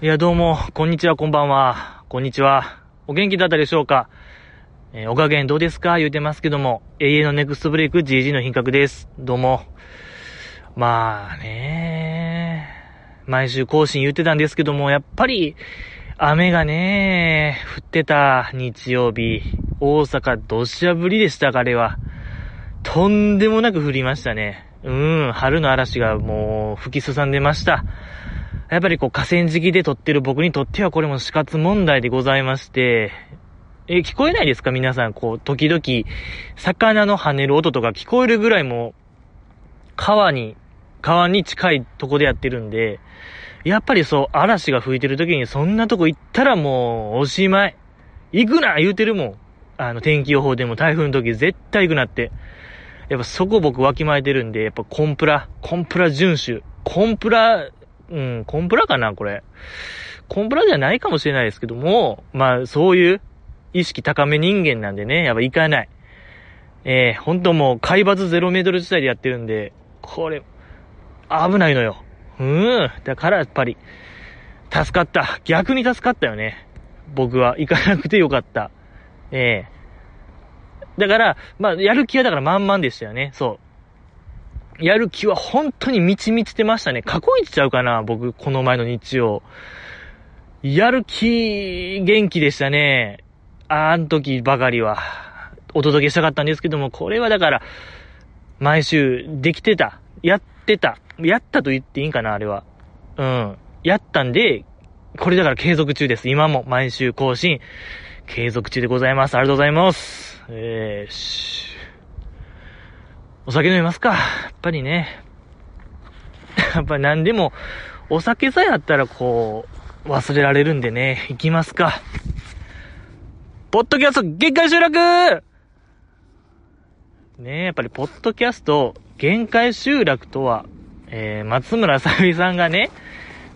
いや、どうも、こんにちは、こんばんは。こんにちは。お元気だったでしょうか？えーお加減どうですか？言うてますけども、永遠のネクストブレイク GG の品格です。どうも。まあね毎週更新言ってたんですけども、やっぱり、雨がね降ってた日曜日、大阪土砂降りでしたか、あれは。とんでもなく降りましたね。うん、春の嵐がもう吹きすさんでました。やっぱりこう河川敷で撮ってる僕にとってはこれも死活問題でございまして、え、聞こえないですか？皆さん、こう、時々、魚の跳ねる音とか聞こえるぐらいも、川に、川に近いとこでやってるんで、やっぱりそう、嵐が吹いてる時にそんなとこ行ったらもう、おしまい。行くな言うてるもん。あの、天気予報でも台風の時絶対行くなって。やっぱそこ僕わきまえてるんで、やっぱコンプラ、コンプラ遵守。コンプラ、うん、コンプラかなこれ。コンプラじゃないかもしれないですけども、まあ、そういう意識高め人間なんでね、やっぱ行かない。えー、本当もう海抜0メートル地帯でやってるんで、これ、危ないのよ。うん。だからやっぱり、助かった。逆に助かったよね。僕は行かなくてよかった。ええだから、まあ、やる気はだから満々でしたよね。そう。やる気は本当に満ち満ちてましたね。過去一ちゃうかな僕、この前の日曜。やる気、元気でしたね。あん時ばかりは。お届けしたかったんですけども、これはだから、毎週できてた。やってた。やったと言っていいんかなあれは。うん。やったんで、これだから継続中です。今も毎週更新、継続中でございます。ありがとうございます。えー、し。お酒飲みますか。やっぱりね。やっぱり何でも、お酒さえあったらこう、忘れられるんでね、行きますか。ポッドキャスト限界集落ねえ、やっぱりポッドキャスト限界集落とは、えー、松村さゆりさんがね、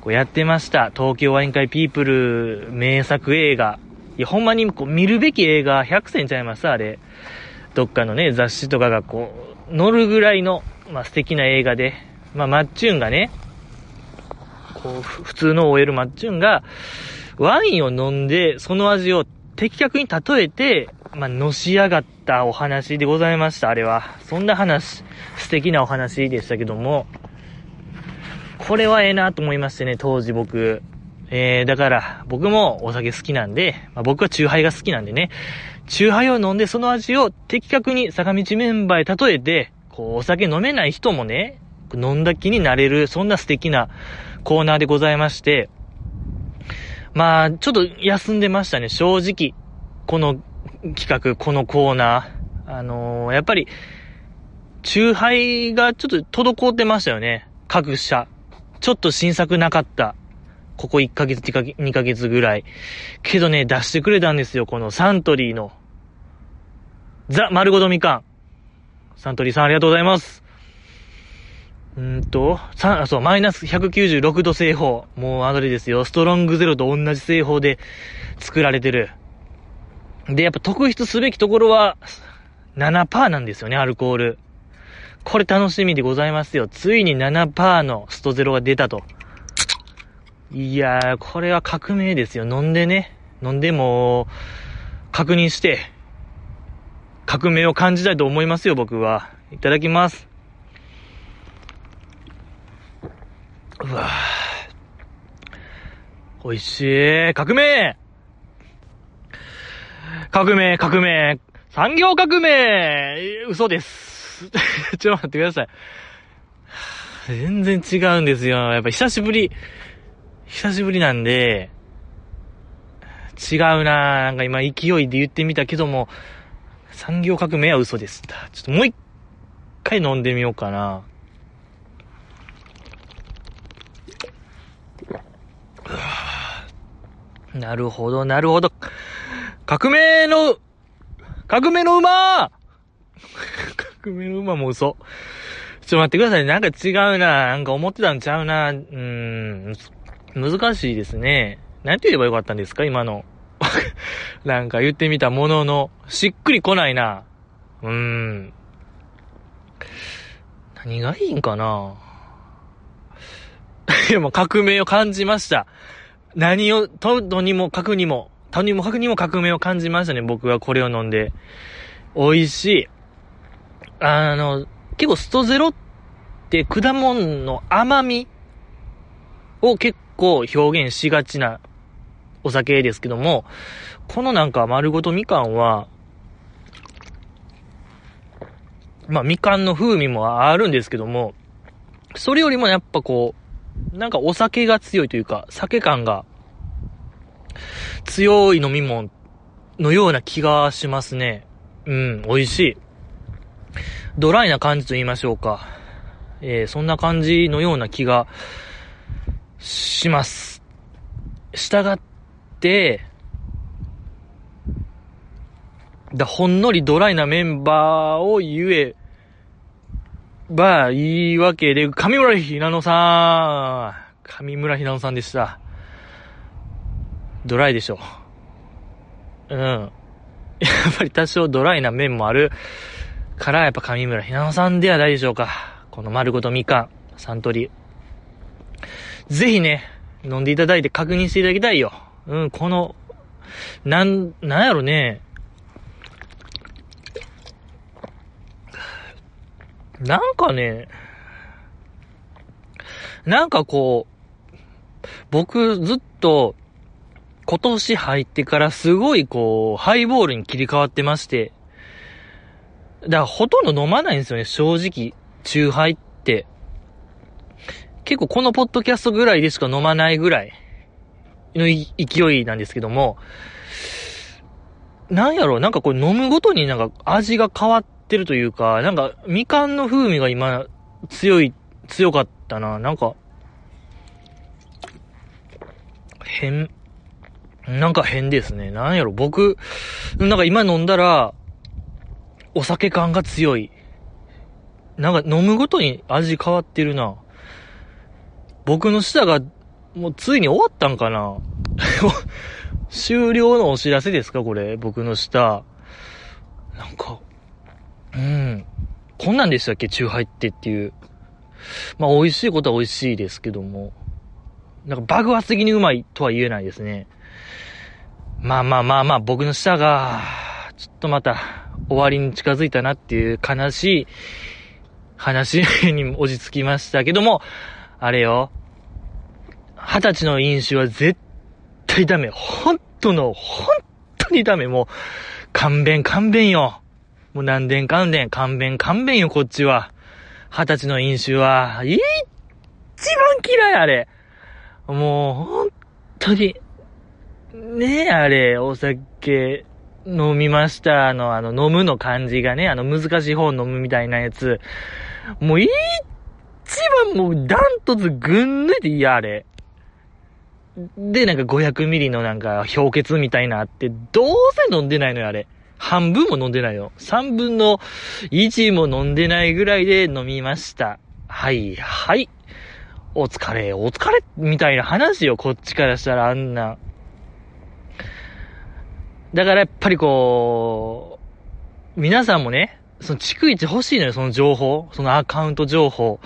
こうやってました。東京ワイン会ピープル名作映画。いや、ほんまにこう見るべき映画100選ちゃいますあれ。どっかのね、雑誌とかがこうう、載るぐらいの、まあ素敵な映画で、まあマッチューンがね、こう、普通の OL マッチューンが、ワインを飲んで、その味を的確に例えて、まあ、のし上がったお話でございました、あれは。そんな話、素敵なお話でしたけども、これはええなと思いましてね、当時僕。えー、だから、僕もお酒好きなんで、まあ、僕はチューハイが好きなんでね、チューハイを飲んでその味を的確に坂道メンバーへ例えて、こう、お酒飲めない人もね、飲んだ気になれる、そんな素敵なコーナーでございまして、まあ、ちょっと休んでましたね、正直。この企画、このコーナー。あのーやっぱり、中杯がちょっと滞ってましたよね。各社。ちょっと新作なかった。ここ1、ヶ月2ヶ月ぐらい。けどね、出してくれたんですよ。このサントリーの、ザ・丸ごとみかん。サントリーさんありがとうございます。うんと、さ、そう、マイナス196度製法。もうあれですよ。ストロングゼロと同じ製法で作られてる。で、やっぱ特筆すべきところは、7%なんですよね、アルコール。これ楽しみでございますよ。ついに7%のストゼロが出たと。いやー、これは革命ですよ。飲んでね。飲んでも、確認して、革命を感じたいと思いますよ、僕は。いただきます。うわぁ。美味しい。革命革命、革命。産業革命嘘です。ちょっと待ってください。全然違うんですよ。やっぱ久しぶり、久しぶりなんで、違うなぁなんか今勢いで言ってみたけども、産業革命は嘘でした。ちょっともう一回飲んでみようかな。なるほど、なるほど。革命の、革命の馬革命の馬も嘘。ちょっと待ってください。なんか違うな。なんか思ってたんちゃうな。うーん。難しいですね。なんて言えばよかったんですか？今の。なんか言ってみたものの、しっくりこないな。うーん。何がいいんかな いや、もう革命を感じました。何を、と、とにもかくにも、とにもかくにも革命を感じましたね、僕はこれを飲んで。美味しい。あの、結構ストゼロって果物の甘みを結構表現しがちなお酒ですけども、このなんか丸ごとみかんは、まあみかんの風味もあるんですけども、それよりもやっぱこう、なんかお酒が強いというか、酒感が強い飲み物のような気がしますね。うん、美味しい。ドライな感じと言いましょうか。えー、そんな感じのような気がします。したがって、だ、ほんのりドライなメンバーを言えばいいわけで、上村ひなのさん。上村ひなのさんでした。ドライでしょ。うん。やっぱり多少ドライな面もあるから、やっぱ上村ひなのさんではないでしょうか。この丸ごとみかん、サントリー。ぜひね、飲んでいただいて確認していただきたいよ。うん、この、なん、なんやろね。なんかね、なんかこう、僕ずっと、今年入ってからすごいこう、ハイボールに切り替わってまして、だからほとんど飲まないんですよね、正直。チューハイって。結構このポッドキャストぐらいでしか飲まないぐらいの勢いなんですけども、なんやろなんかこれ飲むごとになんか味が変わってるというか、なんかみかんの風味が今強い、強かったな。なんか、変、なんか変ですね。なんやろ、僕、なんか今飲んだら、お酒感が強い。なんか飲むごとに味変わってるな。僕の舌が、もうついに終わったんかな？終了のお知らせですか？これ。僕の舌。なんか、うん。こんなんでしたっけ？チューハイってっていう。まあ美味しいことは美味しいですけども。なんか爆発的にうまいとは言えないですね。まあまあまあまあ、僕の舌が、ちょっとまた、終わりに近づいたなっていう悲しい話に落ち着きましたけども、あれよ。二十歳の飲酒は絶対ダメ。本当の、本当にダメ。もう、勘弁勘弁よ。もう何年勘弁、勘弁勘弁よ、こっちは。二十歳の飲酒は、一番嫌い、あれ。もう、本当に、ねえ、あれ、お酒飲みましたあの、あの、飲むの感じがね、あの、難しい方飲むみたいなやつ。もう、一番もう、ダントツぐん抜いて嫌、あれ。で、なんか500ミリのなんか氷結みたいなあって、どうせ飲んでないのよ、あれ。半分も飲んでないよ。3分の1も飲んでないぐらいで飲みました。はい、はい。お疲れ、お疲れ、みたいな話よ、こっちからしたらあんな。だからやっぱりこう、皆さんもね、その逐一欲しいのよ、その情報。そのアカウント情報。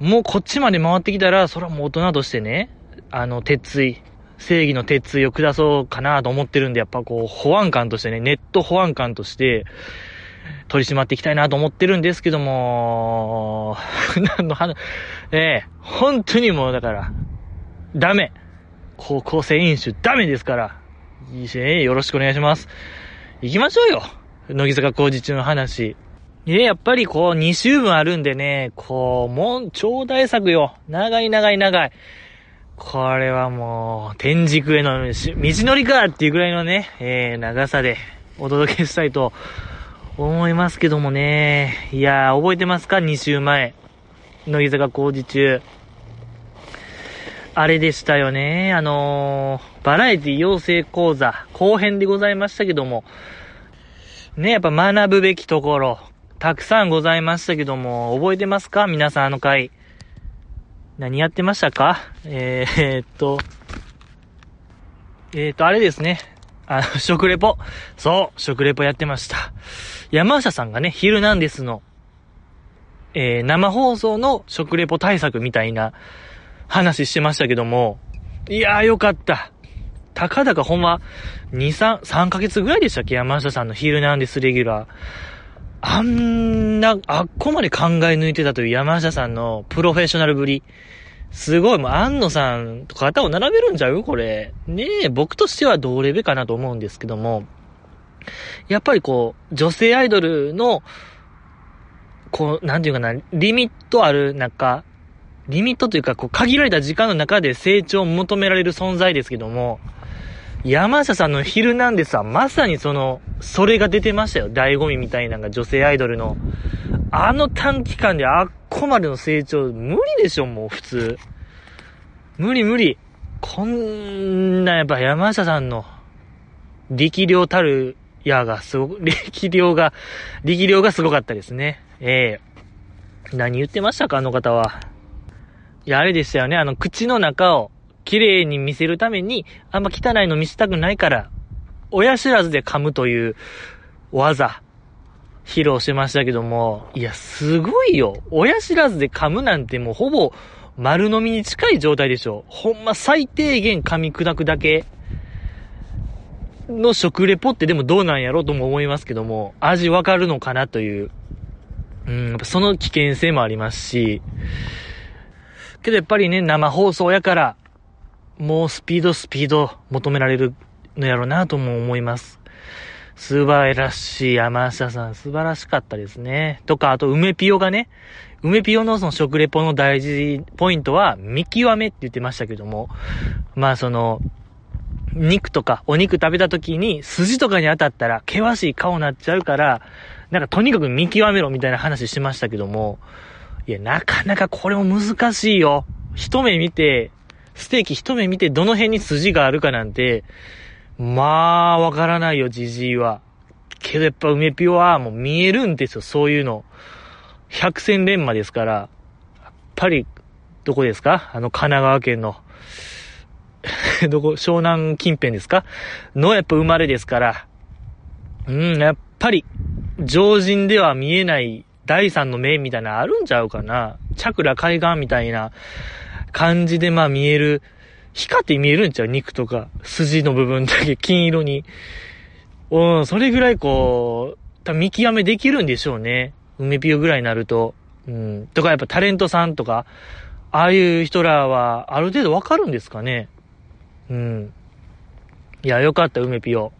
もうこっちまで回ってきたら、それはもう大人としてね、あの、鉄意、正義の鉄意を下そうかなと思ってるんで、やっぱこう、保安官としてね、ネット保安官として、取り締まっていきたいなと思ってるんですけども、何の話、ええ本当にもうだから、ダメ。高校生飲酒ダメですから。いいし、ね、よろしくお願いします。行きましょうよ。乃木坂工事中の話。え、やっぱりこう、2週分あるんでね、こう、もう、超大作よ。長い長い長い。これはもう、天竺への道のりかっていうぐらいのね、えー、長さでお届けしたいと思いますけどもね。いやー、覚えてますか ?2 週前。乃木坂工事中。あれでしたよね。あのー、バラエティ養成講座後編でございましたけども。ね、やっぱ学ぶべきところ、たくさんございましたけども、覚えてますか？皆さんあの回。何やってましたか？えー、っと、えー、っと、あれですね。あの、食レポ。そう、食レポやってました。山下さんがね、ヒルナンデスの、えー、生放送の食レポ対策みたいな話してましたけども、いやーよかった。たかだかほんま、2、3、3ヶ月ぐらいでしたっけ？山下さんのヒルナンデスレギュラー。あんな、あっこまで考え抜いてたという山下さんのプロフェッショナルぶり。すごい、もう、安野さんと肩を並べるんちゃう？これ。ねえ、僕としては同レベかなと思うんですけども。やっぱりこう、女性アイドルの、こう、なんていうかな、リミットある中、リミットというか、こう、限られた時間の中で成長を求められる存在ですけども、山下さんのヒルナンデスはまさにその、それが出てましたよ。醍醐味みたいなのが女性アイドルの。あの短期間であっこまでの成長、無理でしょ、もう普通。無理無理。こんなやっぱ山下さんの力量たるやがすご、力量が、力量がすごかったですね。ええー、何言ってましたか、あの方は。いや、あれでしたよね。あの、口の中を綺麗に見せるために、あんま汚いの見せたくないから、親知らずで噛むという技、披露してましたけども、いや、すごいよ。親知らずで噛むなんてもうほぼ丸飲みに近い状態でしょ。ほんま最低限噛み砕くだけの食レポってでもどうなんやろうとも思いますけども、味わかるのかなという、うん、やっぱその危険性もありますし、けどやっぱりね、生放送やから、もうスピードスピード求められるのやろうなとも思います。素晴らしい山下さん、素晴らしかったですね。とか、あと、梅ピオがね、梅ピオのその食レポの大事ポイントは、見極めって言ってましたけども、まあその、肉とかお肉食べた時に筋とかに当たったら険しい顔になっちゃうから、なんかとにかく見極めろみたいな話しましたけども、いや、なかなかこれも難しいよ。一目見て、ステーキ一目見てどの辺に筋があるかなんて、まあ、わからないよ、じじいは。けどやっぱ梅ピオはもう見えるんですよ、そういうの。百戦錬磨ですから、やっぱり、どこですか？あの神奈川県の、どこ、湘南近辺ですか？のやっぱ生まれですから、うん、やっぱり、常人では見えない第三の目みたいなあるんちゃうかな。チャクラ海岸みたいな。感じでまあ見える。光って見えるんちゃう？肉とか。筋の部分だけ 金色に。うん、それぐらいこう、多分見極めできるんでしょうね。梅ピオぐらいになると。うん。とかやっぱタレントさんとか、ああいう人らはある程度わかるんですかね。うん。いや、よかった、梅ピオ。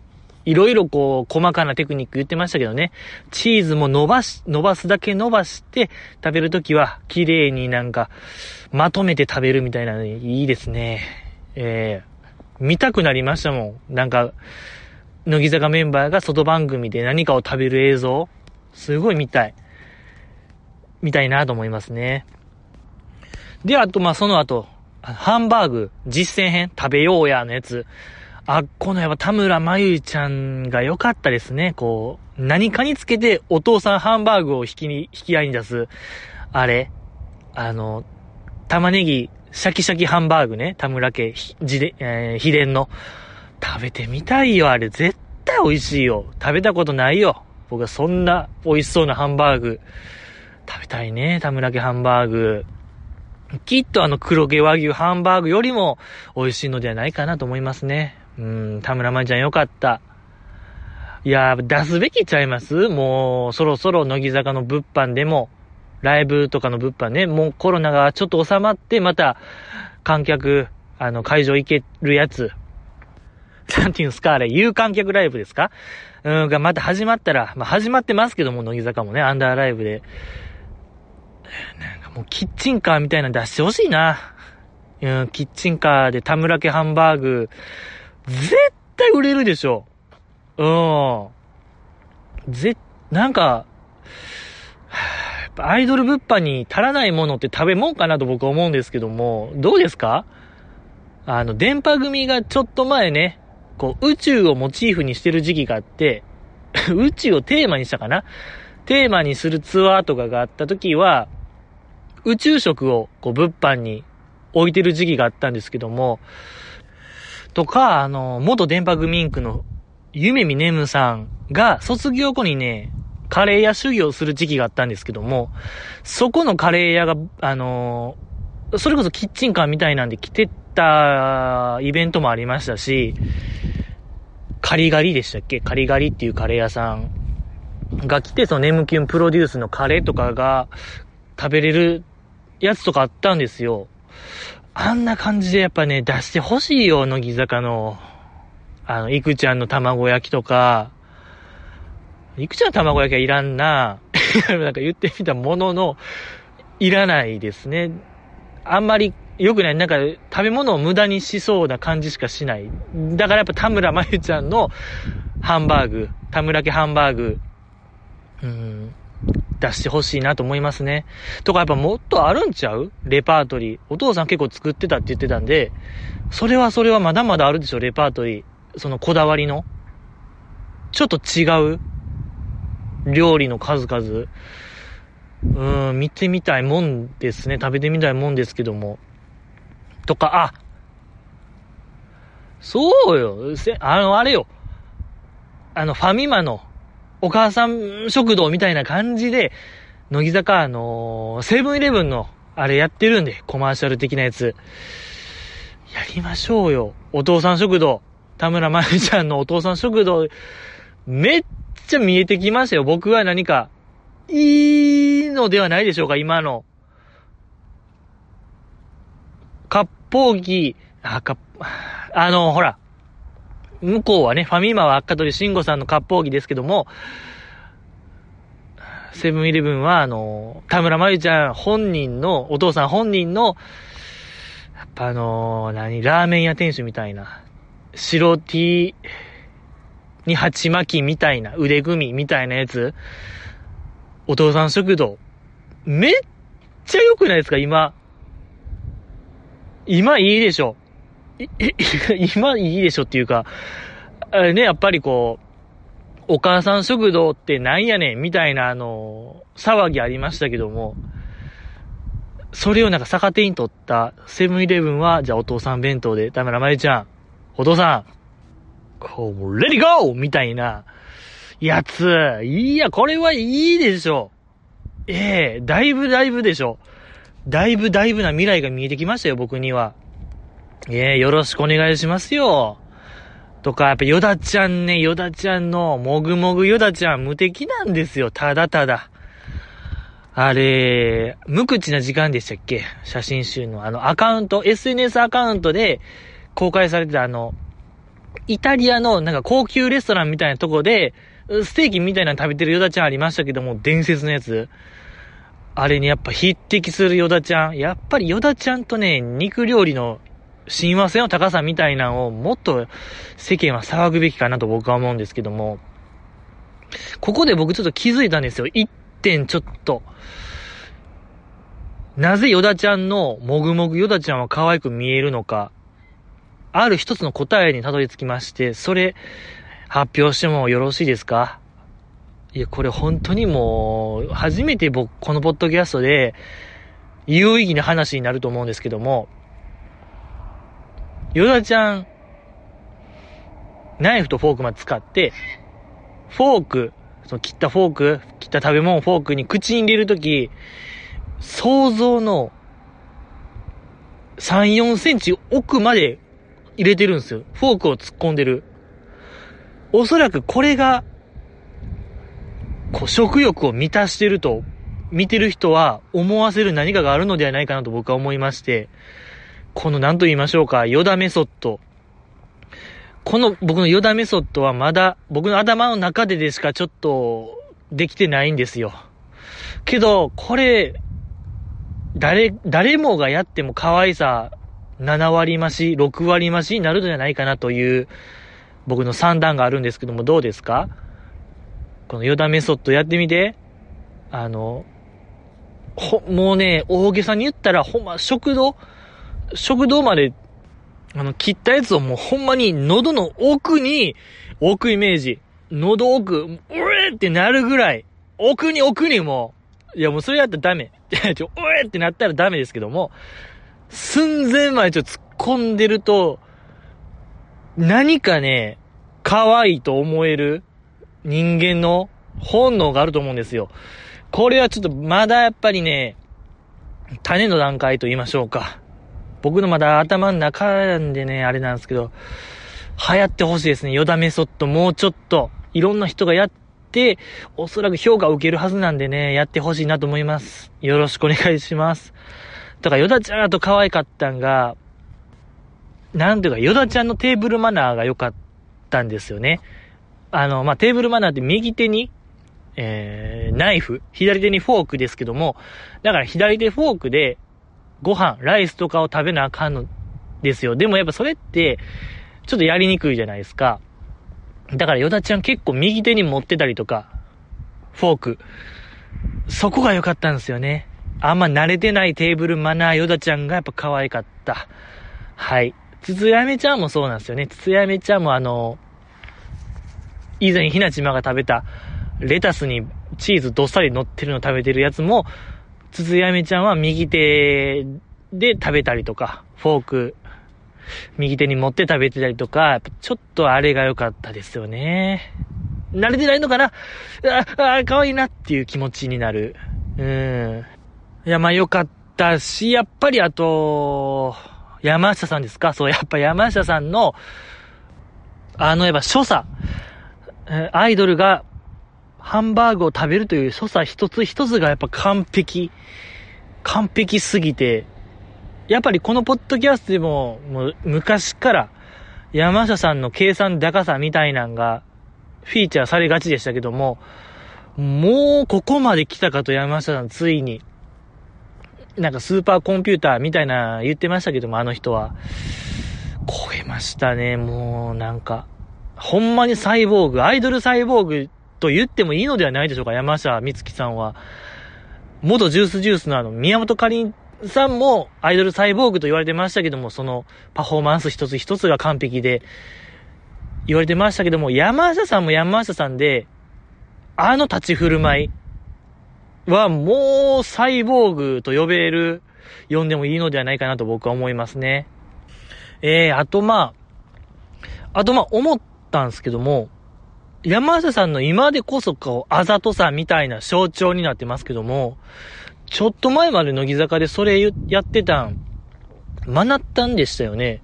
いろいろこう、細かなテクニック言ってましたけどね。チーズも伸ばし、伸ばすだけ伸ばして、食べるときは、綺麗になんか、まとめて食べるみたいなのいいですね。えー、見たくなりましたもん。なんか、乃木坂メンバーが外番組で何かを食べる映像、すごい見たい。見たいなと思いますね。で、あと、ま、その後、ハンバーグ実践編食べようやのやつ。あっこのやっぱ田村まゆちゃんが良かったですね。こう、何かにつけてお父さんハンバーグを引きに、引き合いに出す。あれあの、玉ねぎ、シャキシャキハンバーグね。田村家、じで、えー、秘伝の。食べてみたいよ、あれ。絶対美味しいよ。食べたことないよ。僕はそんな美味しそうなハンバーグ。食べたいね、田村家ハンバーグ。きっとあの黒毛和牛ハンバーグよりも美味しいのではないかなと思いますね。うん、田村舞ちゃんよかった。いや出すべきちゃいます？もう、そろそろ乃木坂の物販でも、ライブとかの物販ね、もうコロナがちょっと収まって、また、観客、あの、会場行けるやつ。なんていうんすかあれ、有観客ライブですか？うん、がまた始まったら、まあ、始まってますけども、乃木坂もね、アンダーライブで。なんかもう、キッチンカーみたいなの出してほしいな。うん、キッチンカーで田村家ハンバーグ、絶対売れるでしょ。うん。ぜ、なんか、アイドル物販に足らないものって食べ物かなと僕は思うんですけども、どうですか？あの、電波組がちょっと前ね、こう、宇宙をモチーフにしてる時期があって、宇宙をテーマにしたかな？テーマにするツアーとかがあった時は、宇宙食をこう物販に置いてる時期があったんですけども、とか、あの、元電波組インクの夢見ねむさんが卒業後にね、カレー屋修行する時期があったんですけども、そこのカレー屋が、あのそれこそキッチンカーみたいなんで来てったイベントもありましたし、カリガリでしたっけ？カリガリっていうカレー屋さんが来て、そのネムキュンプロデュースのカレーとかが食べれるやつとかあったんですよ。あんな感じでやっぱね、出してほしいよ、乃木坂の。あの、いくちゃんの卵焼きとか、いくちゃんの卵焼きはいらんな。なんか言ってみたものの、いらないですね。あんまり良くない。なんか、食べ物を無駄にしそうな感じしかしない。だからやっぱ田村まゆちゃんのハンバーグ、田村家ハンバーグ、うん、出してほしいなと思いますね。とかやっぱもっとあるんちゃう？レパートリー。お父さん結構作ってたって言ってたんで、それはそれはまだまだあるでしょ、レパートリー。そのこだわりの。ちょっと違う料理の数々。うん、見てみたいもんですね。食べてみたいもんですけども。とか、あそうよ。せ、あの、あれよ。あの、ファミマのお母さん食堂みたいな感じで、乃木坂、あのー、セブンイレブンの、あれやってるんで、コマーシャル的なやつ。やりましょうよ。お父さん食堂。田村まゆちゃんのお父さん食堂、めっちゃ見えてきましたよ。僕は何か、いいのではないでしょうか、今の。割烹着、あ、か、あの、ほら、向こうはね、ファミマは赤鳥慎吾さんの割烹着ですけども、セブンイレブンは、あの、田村まゆちゃん本人の、お父さん本人の、やっぱあの何、ラーメン屋店主みたいな、白 T に鉢巻きみたいな、腕組みみたいなやつ、お父さん食堂、めっちゃ良くないですか、今。今いいでしょ。今いいでしょっていうか、ね、やっぱりこう、お母さん食堂ってなんやねんみたいなあの、騒ぎありましたけども、それをなんか逆手に取ったセブンイレブンは、じゃあお父さん弁当で、田村まゆちゃん、お父さん、こう、レディゴーみたいな、やつ、いや、これはいいでしょ。ええだいぶだいぶでしょ。だいぶだいぶな未来が見えてきましたよ、僕には。ええよろしくお願いしますよ。とか、やっぱヨダちゃんね、ヨダちゃんの、もぐもぐヨダちゃん無敵なんですよ、ただただ。あれ、無口な時間でしたっけ？写真集のあのアカウント、SNS アカウントで公開されてたあの、イタリアのなんか高級レストランみたいなとこで、ステーキみたいなの食べてるヨダちゃんありましたけども、伝説のやつ。あれにやっぱ匹敵するヨダちゃん。やっぱりヨダちゃんとね、肉料理の親和性の高さみたいなのをもっと世間は騒ぐべきかなと僕は思うんですけども、ここで僕ちょっと気づいたんですよ。一点ちょっと。なぜヨダちゃんのもぐもぐヨダちゃんは可愛く見えるのか。ある一つの答えにたどり着きまして、それ発表してもよろしいですか？いや、これ本当にもう、初めて僕、このポッドキャストで、有意義な話になると思うんですけども、ヨダちゃん、ナイフとフォークまで使って、フォーク、その切ったフォーク、切った食べ物フォークに口に入れるとき、想像の3、4センチ奥まで入れてるんですよ。フォークを突っ込んでる。おそらくこれが、こう、食欲を満たしてると、見てる人は思わせる何かがあるのではないかなと僕は思いまして、この何と言いましょうか、ヨダメソッド。この僕のヨダメソッドはまだ僕の頭の中ででしかちょっとできてないんですよ。けど、これ、誰、誰もがやっても可愛さ7割増し、6割増しになるんじゃないかなという僕の算段があるんですけども、どうですか？このヨダメソッドやってみて。あの、ほ、もうね、大げさに言ったら、ほんま、食堂食堂まで、あの、切ったやつをもうほんまに喉の奥に、奥イメージ。喉奥、うえってなるぐらい、奥に奥にもう、いやもうそれやったらダメ。ちょ、うえってなったらダメですけども、寸前までちょっと突っ込んでると、何かね、可愛いと思える人間の本能があると思うんですよ。これはちょっとまだやっぱりね、種の段階と言いましょうか。僕のまだ頭の中なんでね、あれなんですけど、流行ってほしいですね。ヨダメソッドもうちょっと、いろんな人がやって、おそらく評価を受けるはずなんでね、やってほしいなと思います。よろしくお願いします。だからヨダちゃんと可愛かったんが、なんていうか、ヨダちゃんのテーブルマナーが良かったんですよね。あの、まあ、テーブルマナーって右手に、えー、ナイフ、左手にフォークですけども、だから左手フォークで、ご飯、ライスとかを食べなあかんのですよ。でもやっぱそれって、ちょっとやりにくいじゃないですか。だからヨダちゃん結構右手に持ってたりとか、フォーク。そこが良かったんですよね。あんま慣れてないテーブルマナーヨダちゃんがやっぱ可愛かった。はい。つつやめちゃんもそうなんですよね。つつやめちゃんもあの、以前ひなちまが食べた、レタスにチーズどっさり乗ってるの食べてるやつも、つつやめちゃんは右手で食べたりとか、フォーク、右手に持って食べてたりとか、ちょっとあれが良かったですよね。慣れてないのかな？あ、あ、可愛いなっていう気持ちになる。うん。いや、まあ良かったし、やっぱりあと、山下さんですか？そう、やっぱ山下さんの、あの、やっぱ所作。アイドルがハンバーグを食べるという所作一つ一つがやっぱ完璧。完璧すぎて、やっぱりこのポッドキャストでも、もう昔から山下さんの計算高さみたいなんがフィーチャーされがちでしたけども、もうここまで来たかと山下さんついに、なんかスーパーコンピューターみたいな言ってましたけども、あの人は。超えましたね、もうなんか。ほんまにサイボーグ、アイドルサイボーグと言ってもいいのではないでしょうか、山下美月さんは。元ジュースジュースのあの、宮本かりんさんもアイドルサイボーグと言われてましたけども、そのパフォーマンス一つ一つが完璧で言われてましたけども、山下さんも山下さんで、あの立ち振る舞いはもうサイボーグと呼べる、呼んでもいいのではないかなと僕は思いますね。えー、あとまあ、あとまあ思ったんですけども、山下さんの今でこそこう、あざとさみたいな象徴になってますけども、ちょっと前まで乃木坂でそれやってたん、マナッタンでしたよね。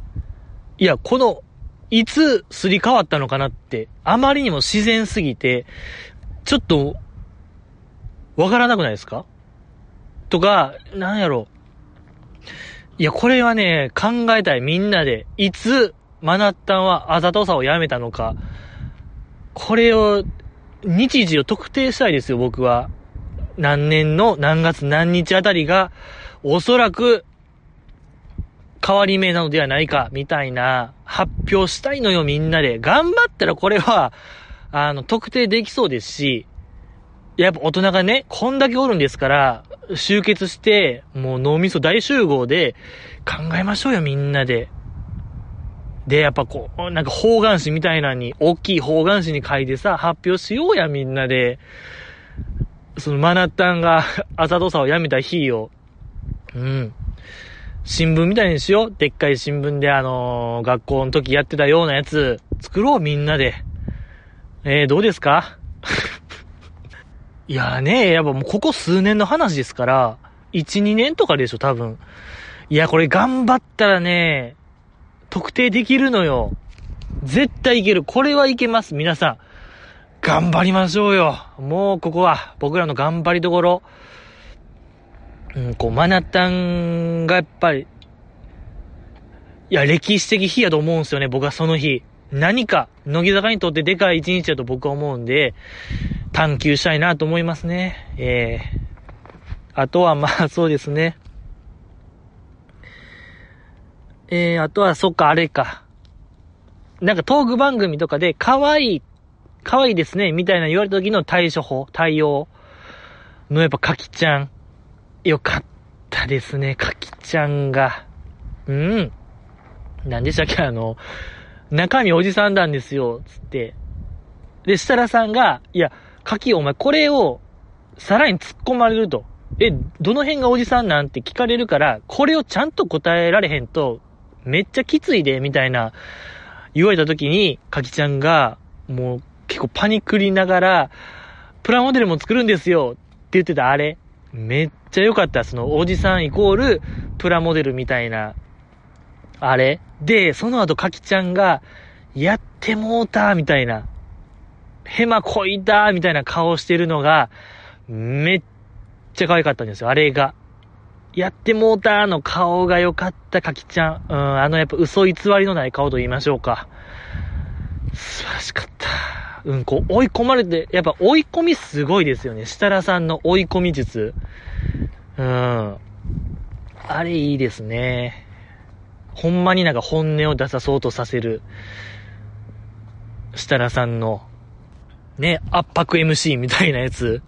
いや、この、いつすり替わったのかなって、あまりにも自然すぎて、ちょっと、わからなくないですか？とか、なんやろ。いや、これはね、考えたい、みんなで。いつ、マナッタンはあざとさをやめたのか。これを、日時を特定したいですよ、僕は。何年の何月何日あたりが、おそらく、変わり目なのではないか、みたいな発表したいのよ、みんなで。頑張ったらこれは、あの、特定できそうですし、やっぱ大人がね、こんだけおるんですから、集結して、もう脳みそ大集合で考えましょうよ、みんなで。で、やっぱこう、なんか方眼紙みたいなのに、大きい方眼紙に書いてさ、発表しようや、みんなで。そのマナッタンが あざとさをやめた日を、うん。新聞みたいにしよう。でっかい新聞であのー、学校の時やってたようなやつ、作ろうみんなで。えー、どうですか？いやーね、やっぱもうここ数年の話ですから、1、2年とかでしょ、多分。いや、これ頑張ったらね、特定できるのよ。絶対いける。これはいけます、皆さん。頑張りましょうよ。もうここは僕らの頑張りどころ。うん、こう、マナタンがやっぱり、いや、歴史的日やと思うんですよね、僕はその日。何か、乃木坂にとってでかい一日だと僕は思うんで、探求したいなと思いますね。ええー、あとはまあそうですね。えー、あとはそっか、あれか。なんかトーク番組とかで可愛い可愛いですね、みたいな言われた時の対処法、対応のやっぱかきちゃん。よかったですね、かきちゃんが。うん。何でしたっけ、あの、中身おじさんなんですよ、つって。で、設楽さんが、いや、かきお前これを、さらに突っ込まれると。え、どの辺がおじさんなん？て聞かれるから、これをちゃんと答えられへんと、めっちゃきついで、みたいな、言われた時に、かきちゃんが、もう、結構パニクりながら、プラモデルも作るんですよって言ってたあれ。めっちゃ良かった。その、おじさんイコール、プラモデルみたいなあれで、その後、かきちゃんが、やってもうたみたいな、ヘマこいたみたいな顔してるのが、めっちゃ可愛かったんですよ、あれが。やってもうたの顔が良かった、かきちゃん。うん、あのやっぱ嘘偽りのない顔と言いましょうか。素晴らしかった。うん、こう追い込まれて、やっぱ追い込みすごいですよね。設楽さんの追い込み術。うん。あれいいですね。ほんまになんか本音を出さそうとさせる。設楽さんの、ね、圧迫 MC みたいなやつ。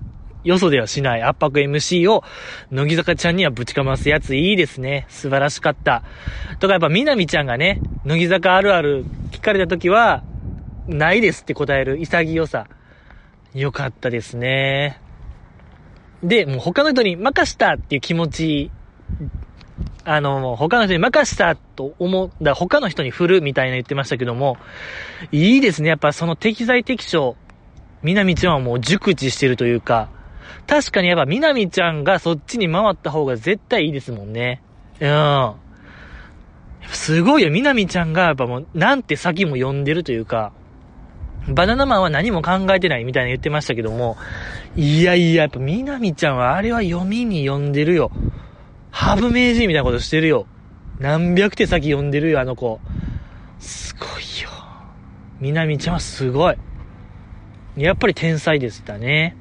よそではしない圧迫 MC を、乃木坂ちゃんにはぶちかますやついいですね。素晴らしかった。とかやっぱみなみちゃんがね、乃木坂あるある聞かれた時は、ないですって答える潔さ。よかったですね。で、もう他の人に任したっていう気持ち、あの、他の人に任したと思う、だ他の人に振るみたいな言ってましたけども、いいですね。やっぱその適材適所、みなみちゃんはもう熟知してるというか、確かにやっぱみなみちゃんがそっちに回った方が絶対いいですもんね。うん。すごいよ、みなみちゃんがやっぱもう、なんて先も読んでるというか、バナナマンは何も考えてないみたいな言ってましたけども、いやいや、やっぱみなみちゃんはあれは読みに読んでるよ。ハブ名人みたいなことしてるよ。何百手先読んでるよ、あの子。すごいよ。みなみちゃんはすごい。やっぱり天才でしたね。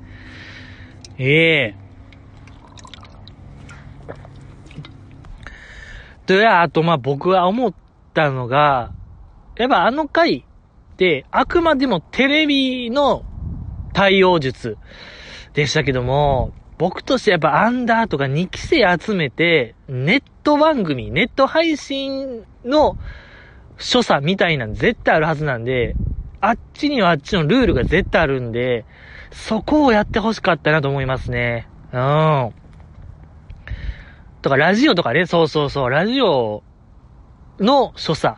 ええー。で、あと、ま、僕は思ったのが、やっぱあの回って、あくまでもテレビの対応術でしたけども、僕としてやっぱアンダーとか2期生集めて、ネット番組、ネット配信の所作みたいなの絶対あるはずなんで、あっちにはあっちのルールが絶対あるんで、そこをやってほしかったなと思いますね。うん。とか、ラジオとかね、そうそうそう、ラジオの所作。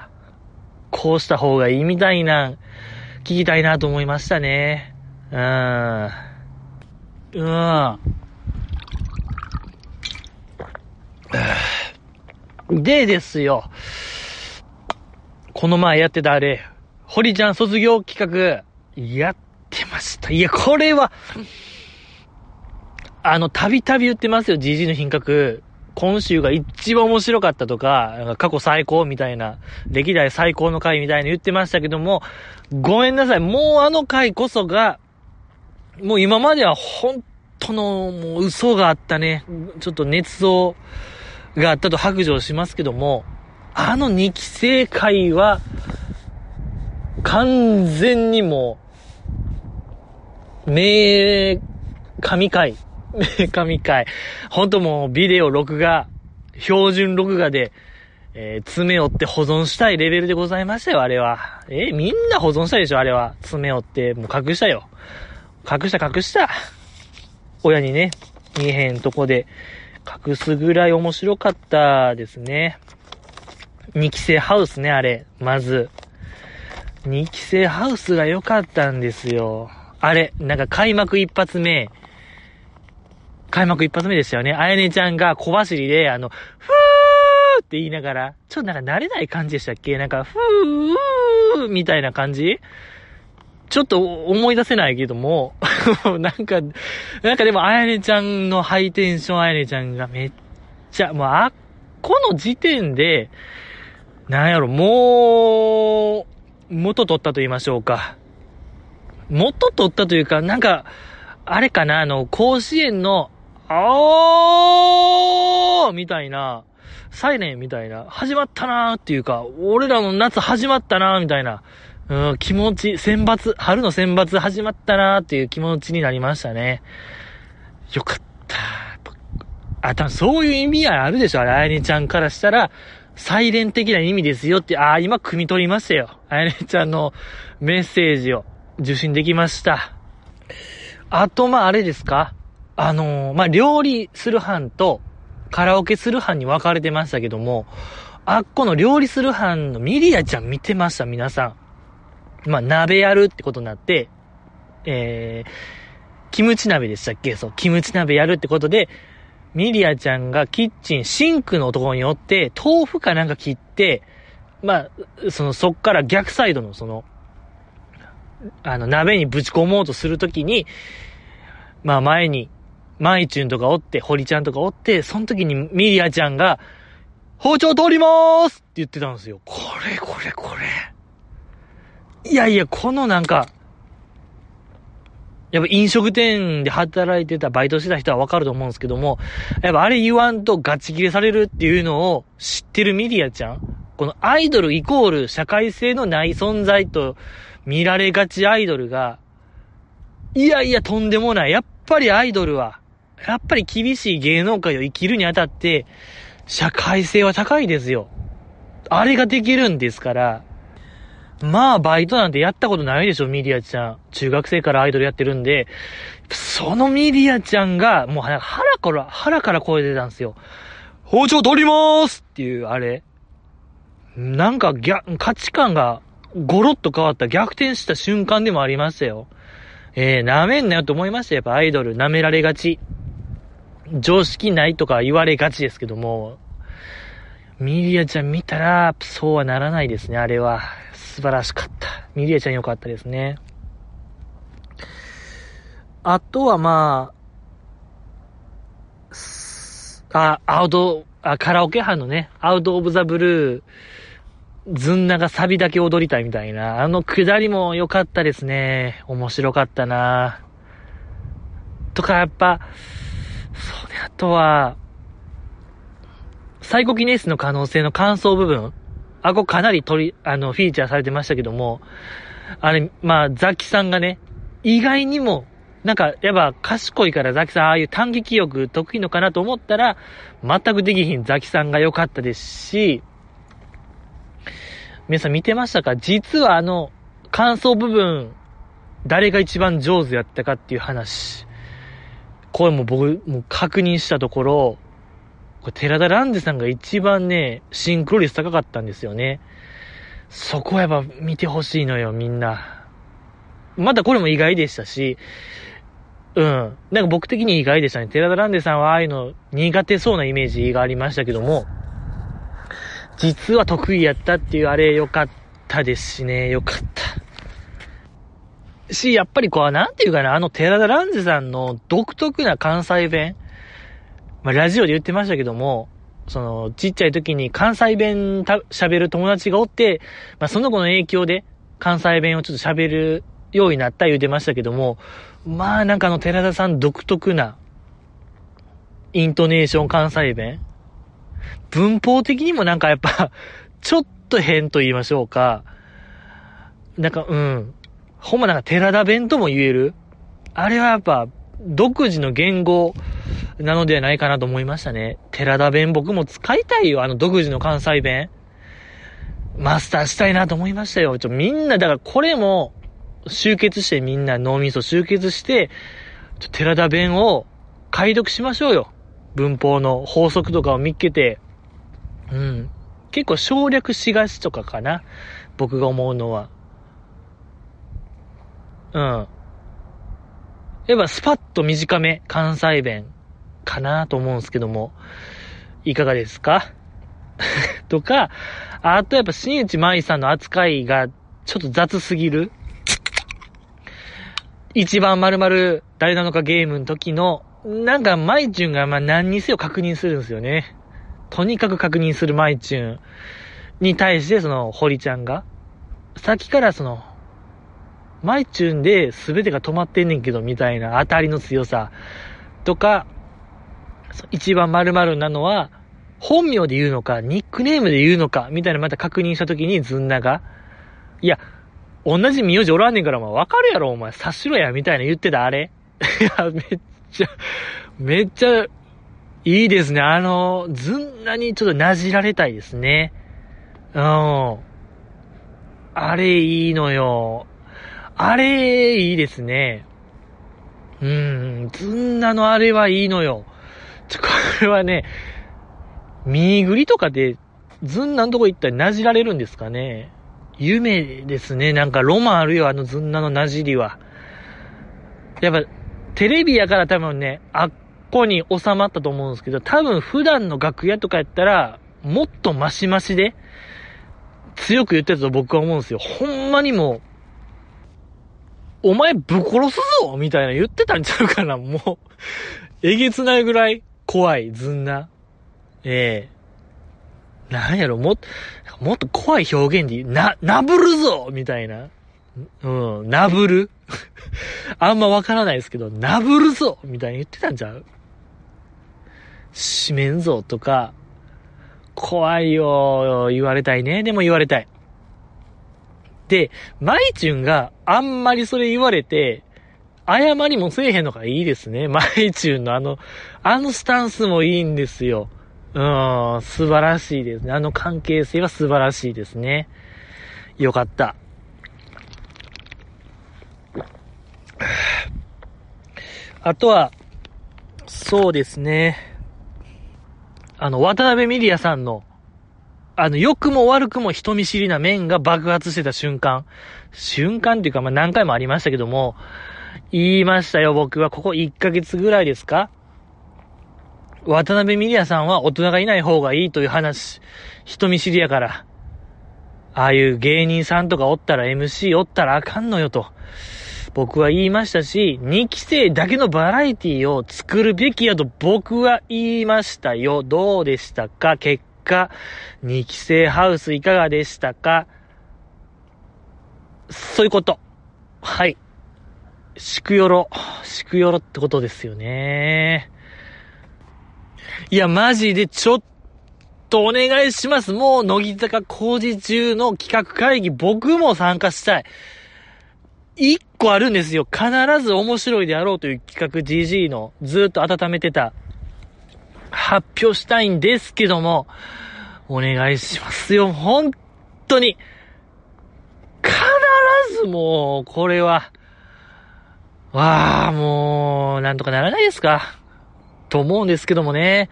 こうした方がいいみたいな、聞きたいなと思いましたね。うん。うん。でですよ。この前やってたあれ、堀ちゃん卒業企画、やってました。いや、これは、あの、たびたび言ってますよ、GG の品格。今週が一番面白かったとか、過去最高みたいな、歴代最高の回みたいに言ってましたけども、ごめんなさい。もうあの回こそが、もう今までは本当の、もう嘘があったね。ちょっと捏造があったと白状しますけども、あの2期生回は、完全にもう、名、神回。名神回。ほんともうビデオ録画、標準録画で、えー、爪折って保存したいレベルでございましたよ、あれは。えー、みんな保存したでしょ、あれは。爪折って、もう隠したよ。隠した隠した。親にね、見えへんとこで隠すぐらい面白かったですね。2期生ハウスね、あれ。まず。2期生ハウスが良かったんですよ。あれ、なんか開幕一発目、開幕一発目でしたよね。あやねちゃんが小走りで、あの、ふーって言いながら、ちょっとなんか慣れない感じでしたっけ？なんか、ふーみたいな感じ？ちょっと思い出せないけども、なんか、なんかでもあやねちゃんのハイテンションあやねちゃんがめっちゃ、もうあっこの時点で、なんやろ、もう、元取ったと言いましょうか。元取ったというか、なんか、あれかな、あの、甲子園の、あーみたいな、サイレンみたいな、始まったなーっていうか、俺らの夏始まったなーみたいな、うん、気持ち、選抜、春の選抜始まったなーっていう気持ちになりましたね。よかった。あ、多分そういう意味合いあるでしょあれ、あやねちゃんからしたら、サイレン的な意味ですよって、ああ、今、汲み取りましたよ。あやねちゃんのメッセージを受信できました。あと、まあ、あれですか？あのー、まあ、料理する班とカラオケする班に分かれてましたけども、あっこの料理する班のミリアちゃん見てました、皆さん。まあ、鍋やるってことになって、えー、キムチ鍋でしたっけ？そう、キムチ鍋やるってことで、ミリアちゃんがキッチン、シンクのところに寄って、豆腐かなんか切って、まあ、その、そっから逆サイドのその、あの、鍋にぶち込もうとするときに、まあ前に、マイチュンとかおって、ホリちゃんとかおって、その時にミリアちゃんが、包丁通りまーすって言ってたんですよ。これこれこれ。いやいや、このなんか、やっぱ飲食店で働いてた、バイトしてた人はわかると思うんですけども、やっぱあれ言わんとガチ切れされるっていうのを知ってるミリアちゃんこのアイドルイコール社会性のない存在と見られがちアイドルが、いやいやとんでもない。やっぱりアイドルは、やっぱり厳しい芸能界を生きるにあたって、社会性は高いですよ。あれができるんですから、まあ、バイトなんてやったことないでしょ、ミリアちゃん。中学生からアイドルやってるんで、そのミリアちゃんが、もう腹から、腹から声出たんですよ。包丁取りまーすっていう、あれ。なんか、逆、価値観が、ゴロッと変わった、逆転した瞬間でもありましたよ。えー、舐めんなよと思いましたやっぱアイドル舐められがち。常識ないとか言われがちですけども、ミリアちゃん見たら、そうはならないですね、あれは。素晴らしかった。ミリアちゃん良かったですね。あとはまあ、あ、アウト、あ、カラオケ班のね、アウトオブザブルー、ずんながサビだけ踊りたいみたいな、あのくだりも良かったですね。面白かったなとか、やっぱ、そうね、あとは、サイコキネスの可能性の感想部分。あ、こかなり取り、あの、フィーチャーされてましたけども、あれ、まあ、ザキさんがね、意外にも、なんか、やっぱ賢いからザキさん、ああいう短劇欲得意のかなと思ったら、全くできひんザキさんが良かったですし、皆さん見てましたか？実はあの、感想部分、誰が一番上手やったかっていう話。これも僕、もう確認したところ、これ寺田蘭ンさんが一番ね、シンクロ率高かったんですよね。そこはやっぱ見てほしいのよ、みんな。またこれも意外でしたし、うん。なんか僕的に意外でしたね。寺田蘭ンさんはああいうの苦手そうなイメージがありましたけども、実は得意やったっていうあれ良かったですしね、良かった。し、やっぱりこう、なんていうかな、あの寺田蘭治さんの独特な関西弁。まあ、ラジオで言ってましたけども、その、ちっちゃい時に関西弁喋る友達がおって、まあ、その子の影響で関西弁をちょっと喋るようになった言うてましたけども、まあなんかあの寺田さん独特なイントネーション関西弁。文法的にもなんかやっぱ ちょっと変と言いましょうか。なんか、うん。ほんまなんか寺田弁とも言える。あれはやっぱ、独自の言語なのではないかなと思いましたね。寺田弁僕も使いたいよ、あの独自の関西弁。マスターしたいなと思いましたよ。ちょ、みんな、だからこれも、集結してみんな脳みそ集結して、ちょ、寺田弁を解読しましょうよ。文法の法則とかを見っけて。うん。結構省略しがちとかかな。僕が思うのは。うん。やっぱスパッと短め、関西弁かなと思うんですけども、いかがですか？とか、あとやっぱ新内舞さんの扱いがちょっと雑すぎる。一番〇〇誰なのかゲームの時の、なんかマイチュンがまあ何にせよ確認するんですよね。とにかく確認するマイチュンに対してその堀ちゃんが、さっきからそのマイチュンで全てが止まってんねんけど、みたいな当たりの強さとか、一番〇〇なのは、本名で言うのか、ニックネームで言うのか、みたいなまた確認したときにずんなが、いや、同じ名字おらんねんから、まあ、わかるやろ、お前、察しろや、みたいな言ってた、あれ。いや、めっちゃ、めっちゃ、いいですね。あの、ずんなにちょっとなじられたいですね。うん。あれいいのよ。あれ、いいですね。うん、ずんなのあれはいいのよ。ちょ、これはね、見ぐりとかで、ずんなのとこ行ったらなじられるんですかね。夢ですね。なんかロマンあるよ、あのずんなのなじりは。やっぱ、テレビやから多分ね、あっこに収まったと思うんですけど、多分普段の楽屋とかやったら、もっとマシマシで、強く言ってたと僕は思うんですよ。ほんまにもう、お前ぶっ殺すぞ！みたいな言ってたんちゃうかな。もうえげつないぐらい怖い、ずんな。ええ。なんやろ、も、もっと怖い表現で、な、なぶるぞ！みたいな。うん、なぶる。あんまわからないですけど、なぶるぞみたいに言ってたんちゃう？しめんぞとか、怖いよ、言われたいね。でも言われたい。で、マイチュンがあんまりそれ言われて、謝りもせえへんのがいいですね。マイチュンのあの、あのスタンスもいいんですよ。うん、素晴らしいですね。あの関係性は素晴らしいですね。よかった。あとは、そうですね。あの、渡辺ミリアさんの、あの、良くも悪くも人見知りな面が爆発してた瞬間。瞬間っていうか、まあ、何回もありましたけども、言いましたよ、僕は。ここ1ヶ月ぐらいですか？渡辺ミリアさんは大人がいない方がいいという話。人見知りやから。ああいう芸人さんとかおったら MC おったらあかんのよと。僕は言いましたし、2期生だけのバラエティを作るべきやと僕は言いましたよ。どうでしたか？結果、2期生ハウスいかがでしたか？そういうこと。はい。しくよろ、しくよろってことですよね。いや、マジでちょっとお願いします。もう、乃木坂工事中の企画会議、僕も参加したい。一個あるんですよ。必ず面白いであろうという企画 GG のずっと温めてた発表したいんですけども、お願いしますよ。本当に。必ずもう、これは、わあ、もう、なんとかならないですか。と思うんですけどもね。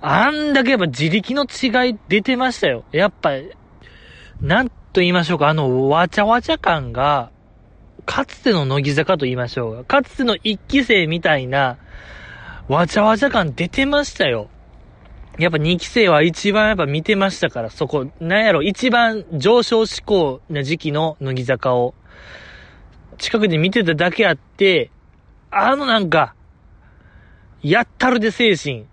あんだけやっぱ自力の違い出てましたよ。やっぱ、なんと言いましょうか、あの、わちゃわちゃ感が、かつての乃木坂と言いましょうか。かつての一期生みたいな、わちゃわちゃ感出てましたよ。やっぱ二期生は一番やっぱ見てましたから、そこ、なんやろ、一番上昇志向な時期の乃木坂を、近くで見てただけあって、あのなんか、やったるで精神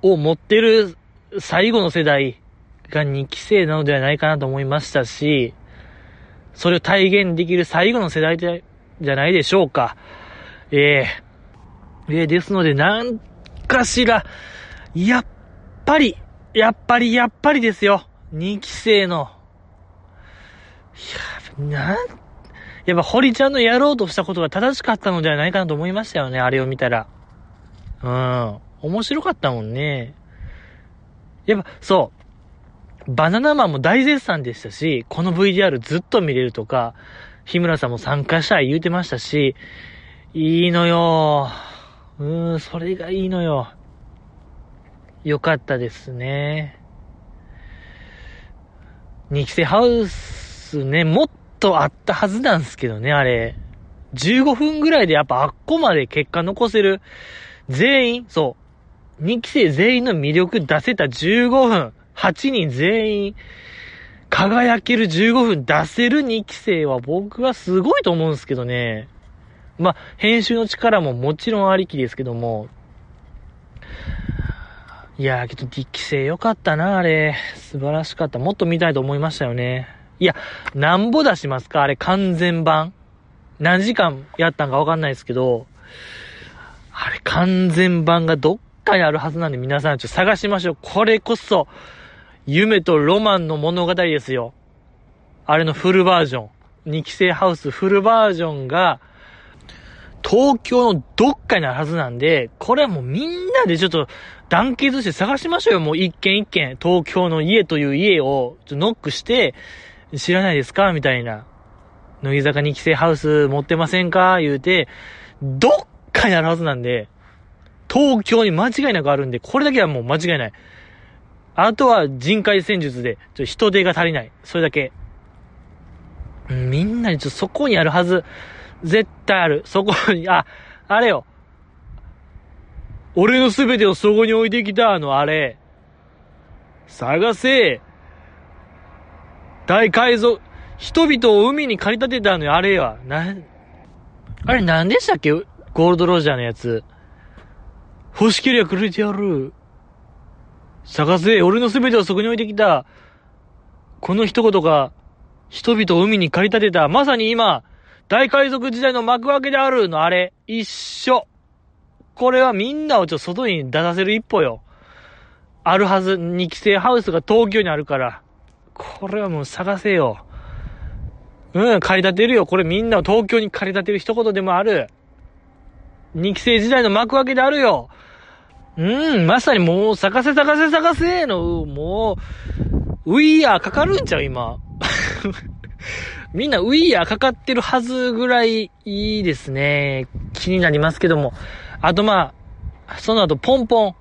を持ってる最後の世代が二期生なのではないかなと思いましたし、それを体現できる最後の世代で、じゃないでしょうか。ええー、えー、ですので、なんかしら、やっぱり、やっぱり、やっぱりですよ。2期生の。いや、なん、やっぱ堀ちゃんのやろうとしたことが正しかったのではないかなと思いましたよね、あれを見たら。うん。面白かったもんね。やっぱ、そう。バナナマンも大絶賛でしたし、この VDR ずっと見れるとか、日村さんも参加したい言うてましたし、いいのよ。うーん、それがいいのよ。よかったですね。二期生ハウスね、もっとあったはずなんですけどね、あれ。15分ぐらいでやっぱあっこまで結果残せる。全員、そう。二期生全員の魅力出せた15分。8人全員、輝ける15分出せる2期生は僕はすごいと思うんですけどね。まあ、編集の力ももちろんありきですけども。いやー、けど2期生よかったな、あれ。素晴らしかった。もっと見たいと思いましたよね。いや、なんぼ出しますかあれ完全版。何時間やったんかわかんないですけど、あれ完全版がどっかにあるはずなんで皆さんちょっと探しましょう。これこそ、夢とロマンの物語ですよ。あれのフルバージョン。二期生ハウスフルバージョンが、東京のどっかにあるはずなんで、これはもうみんなでちょっと団結して探しましょうよ。もう一軒一軒、東京の家という家をノックして、知らないですかみたいな。乃木坂二期生ハウス持ってませんか？言うて、どっかにあるはずなんで、東京に間違いなくあるんで、これだけはもう間違いない。あとは人海戦術で、ちょ人手が足りない。それだけ。みんなにちょそこにあるはず。絶対ある。そこに、あ、あれよ。俺のすべてをそこに置いてきたあのあれ。探せ。大海賊、人々を海に駆り立てたのよ、あれは。な、あれ何でしたっけ？ゴールドロジャーのやつ。欲しけりゃくれてやる。探せ、俺の全てをそこに置いてきた。この一言が、人々を海に駆り立てた。まさに今、大海賊時代の幕開けであるのあれ、一緒。これはみんなをちょっと外に出させる一歩よ。あるはず、二期生ハウスが東京にあるから。これはもう探せよ。うん、駆り立てるよ。これみんなを東京に駆り立てる一言でもある。二期生時代の幕開けであるよ。うん、まさにもう、探せ探せ探せの、もう、ウィーヤーかかるんちゃう今。みんなウィーヤーかかってるはずぐらいいいですね。気になりますけども。あとまあ、その後ポンポン。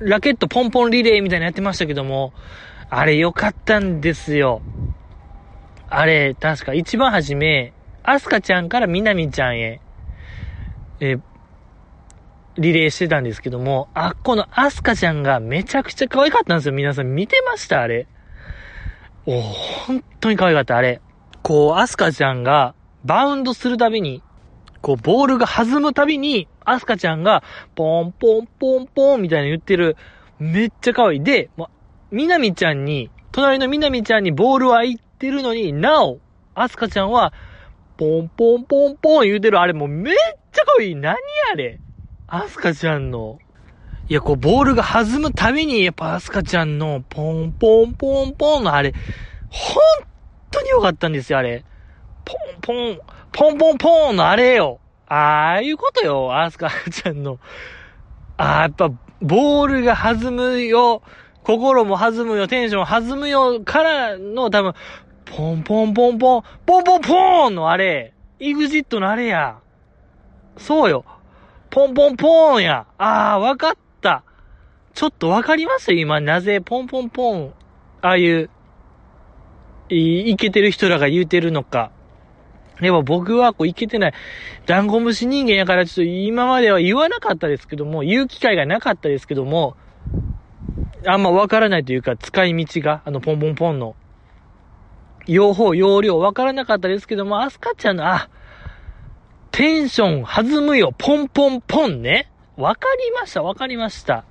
ラケットポンポンリレーみたいなやってましたけども、あれ良かったんですよ。あれ、確か一番初め、アスカちゃんからみなみちゃんへ、えリレーしてたんですけども、あっこのアスカちゃんがめちゃくちゃ可愛かったんですよ。皆さん見てました？あれ。お本当に可愛かった、あれ。こう、アスカちゃんがバウンドするたびに、こう、ボールが弾むたびに、アスカちゃんが、ポンポンポンポンみたいな言ってる。めっちゃ可愛い。で、もう、みなみちゃんに、隣のみなみちゃんにボールは行ってるのになお、アスカちゃんは、ポンポンポンポン言うてる。あれもうめっちゃ可愛い。何あれ？アスカちゃんの、いや、こう、ボールが弾むたびに、やっぱアスカちゃんの、ポンポンポンポンのあれ、本当に良かったんですよ、あれ。ポンポン、ポンポンポンのあれよ。ああいうことよ、アスカちゃんの。ああ、やっぱ、ボールが弾むよ、心も弾むよ、テンション弾むよ、からの多分、ポンポンポンポン、ポンポンポンのあれ、イグジットのあれや。そうよ。ポンポンポーンや。あー、わかった。ちょっとわかります？今、なぜポンポンポン、ああいう、い、いけてる人らが言うてるのか。でも僕はこういけてない。ダンゴムシ人間やからちょっと今までは言わなかったですけども、言う機会がなかったですけども、あんまわからないというか、使い道が、あの、ポンポンポンの、用法、用量わからなかったですけども、アスカちゃんの、あ、テンション弾むよ、ポンポンポンね。わかりました、わかりました。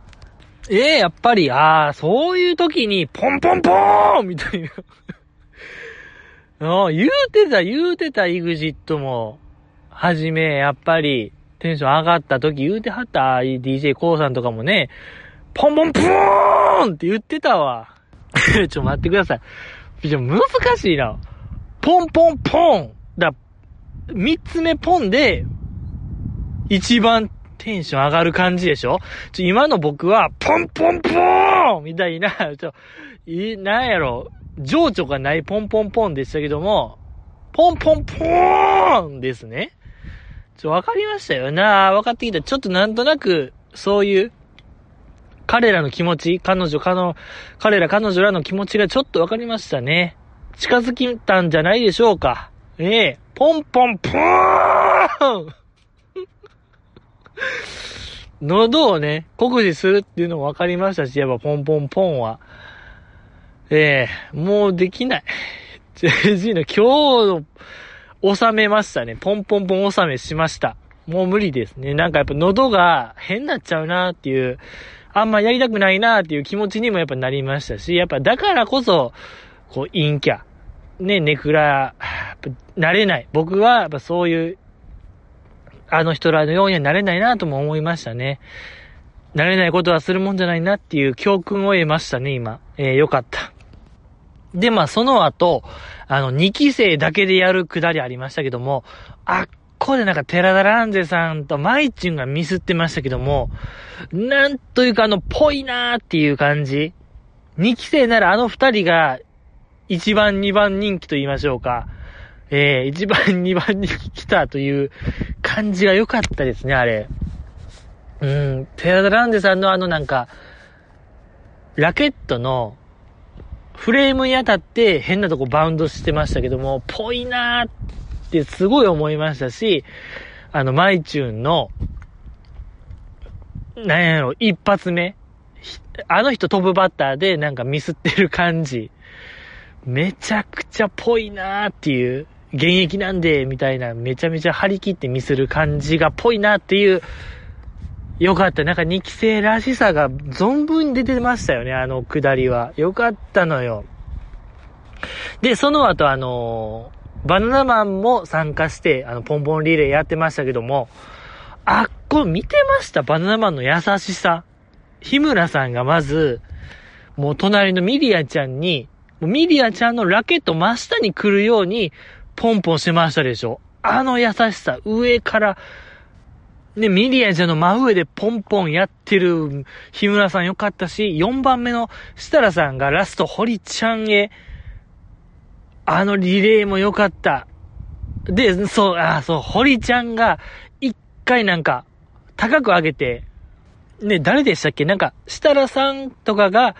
ええー、やっぱり、ああ、そういう時に、ポンポンポーンみたいな あ、言うてた、言うてた、イグジットも。はじめ、やっぱり、テンション上がった時言うてはった、DJ コウさんとかもね、ポンポンポーンって言ってたわ。ちょ、待ってください。難しいな。ポンポンポンだ、三つ目ポンで、一番テンション上がる感じでしょ？ちょ、今の僕は、ポンポンポーンみたいな、ちょ、い、なんやろ、情緒がないポンポンポンでしたけども、ポンポンポーンですね。ちょ、わかりましたよなわかってきた。ちょっとなんとなく、そういう、彼らの気持ち、彼女、彼の、彼ら彼女らの気持ちがちょっとわかりましたね。近づきたんじゃないでしょうか。ええポンポンポーン 喉をね、酷使するっていうのも分かりましたし、やっぱポンポンポンは。ええもうできない。JG の今日、収めましたね。ポンポンポン収めしました。もう無理ですね。なんかやっぱ喉が変になっちゃうなっていう、あんまやりたくないなっていう気持ちにもやっぱなりましたし、やっぱだからこそ、こう、陰キャ。ね、ネクラ、なれない。僕は、やっぱそういう、あの人らのようにはなれないなとも思いましたね。なれないことはするもんじゃないなっていう教訓を得ましたね、今。えー、よかった。で、まあ、その後、あの、2期生だけでやるくだりありましたけども、あっこでなんか、寺田ランゼさんとマイチュンがミスってましたけども、なんというかあの、ぽいなーっていう感じ。2期生ならあの2人が1番、2番人気と言いましょうか。えー、1番、2番に来たという感じが良かったですね、あれ。うん、テラダランデさんのあのなんか、ラケットのフレームに当たって変なとこバウンドしてましたけども、ぽいなーってすごい思いましたし、あの、マイチューンの、なんやろ、一発目。あの人飛ぶバッターでなんかミスってる感じ。めちゃくちゃぽいなーっていう、現役なんで、みたいな、めちゃめちゃ張り切って見せる感じがぽいなっていう、よかった。なんか2期生らしさが存分に出てましたよね、あの下りは。よかったのよ。で、その後あのー、バナナマンも参加して、あの、ポンポンリレーやってましたけども、あっこ見てました？バナナマンの優しさ。日村さんがまず、もう隣のミリアちゃんに、ミリアちゃんのラケット真下に来るように、ポンポンしてましたでしょ。あの優しさ、上から、ね、ミリアちゃんの真上でポンポンやってる日村さんよかったし、4番目の設楽さんがラスト堀ちゃんへ、あのリレーも良かった。で、そう、あ、そう、堀ちゃんが、一回なんか、高く上げて、ね、誰でしたっけ？なんか、設楽さんとかが、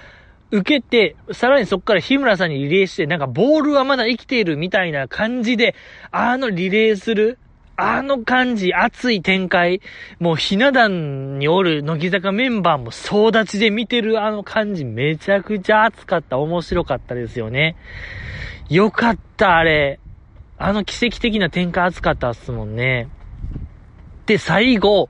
受けて、さらにそこから日村さんにリレーして、なんかボールはまだ生きているみたいな感じで、あのリレーする、あの感じ、熱い展開、もうひな壇におる乃木坂メンバーも総立ちで見てるあの感じ、めちゃくちゃ熱かった、面白かったですよね。よかった、あれ。あの奇跡的な展開熱かったっすもんね。で、最後、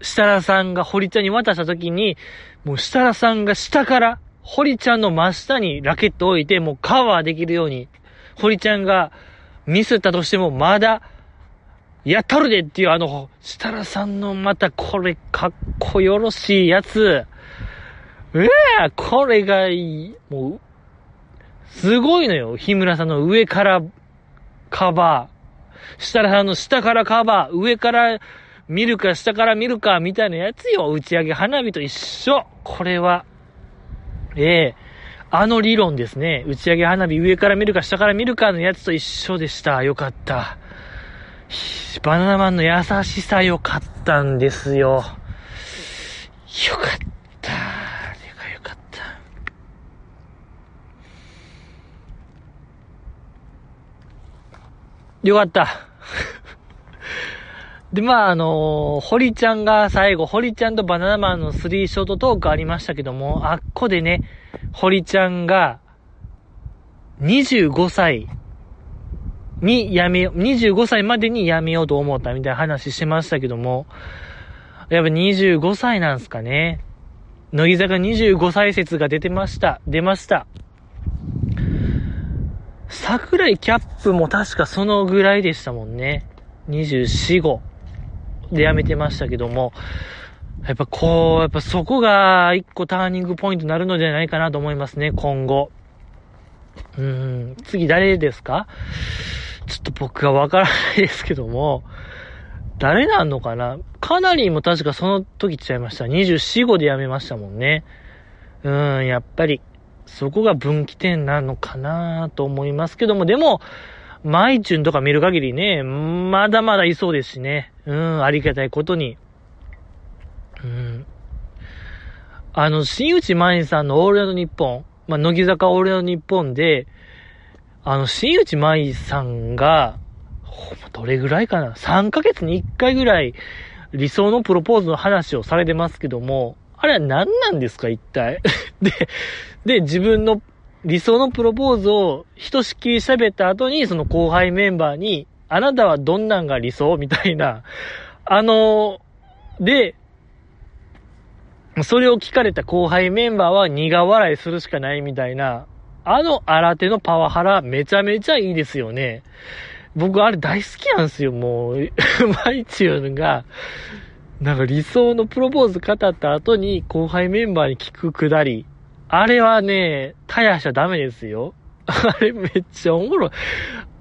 設楽さんが堀ちゃんに渡した時に、もう設楽さんが下から、堀ちゃんの真下にラケットを置いて、もうカバーできるように、堀ちゃんがミスったとしても、まだ、やったるでっていうあの、設楽さんのまたこれかっこよろしいやつ。ええー、これがいい。もう、すごいのよ。日村さんの上からカバー。設楽さんの下からカバー。上から見るか下から見るかみたいなやつよ。打ち上げ花火と一緒。これは。ええあの理論ですね。打ち上げ花火上から見るか下から見るかのやつと一緒でした。よかった。バナナマンの優しさよかったんですよ。よかった。あれがよかった。よかった。で、まあ、あのー、堀ちゃんが最後、堀ちゃんとバナナマンのスリーショートトークありましたけども、あっこでね、堀ちゃんが、25歳に辞めよ、25歳までに辞めようと思ったみたいな話してましたけども、やっぱ25歳なんすかね。乃木坂25歳説が出てました。出ました。桜井キャップも確かそのぐらいでしたもんね。24、5。で辞めてましたけども、やっぱこう、やっぱそこが一個ターニングポイントになるのではないかなと思いますね、今後。うん、次誰ですか？ちょっと僕はわからないですけども、誰なのかな？かなりも確かその時ちゃいました。24、5で辞めましたもんね。うん、やっぱり、そこが分岐点なのかなと思いますけども、でも、マイチュンとか見る限りね、まだまだいそうですしね。うん、ありがたいことに。うん。あの、新内舞さんのオールナイトニッポン、まあ、乃木坂オールナイトニッポンで、あの、新内舞さんが、どれぐらいかな ?3 ヶ月に1回ぐらい理想のプロポーズの話をされてますけども、あれは何なんですか一体？で、で、自分の理想のプロポーズをひとしきり喋った後に、その後輩メンバーに、あなたはどんなんが理想みたいな、あの、で、それを聞かれた後輩メンバーは苦笑いするしかないみたいな、あの新手のパワハラめちゃめちゃいいですよね。僕あれ大好きなんですよ、もう。マイチューンが、なんか理想のプロポーズ語った後に後輩メンバーに聞くくだり。あれはね、たやしちゃダメですよ。あれめっちゃおもろい。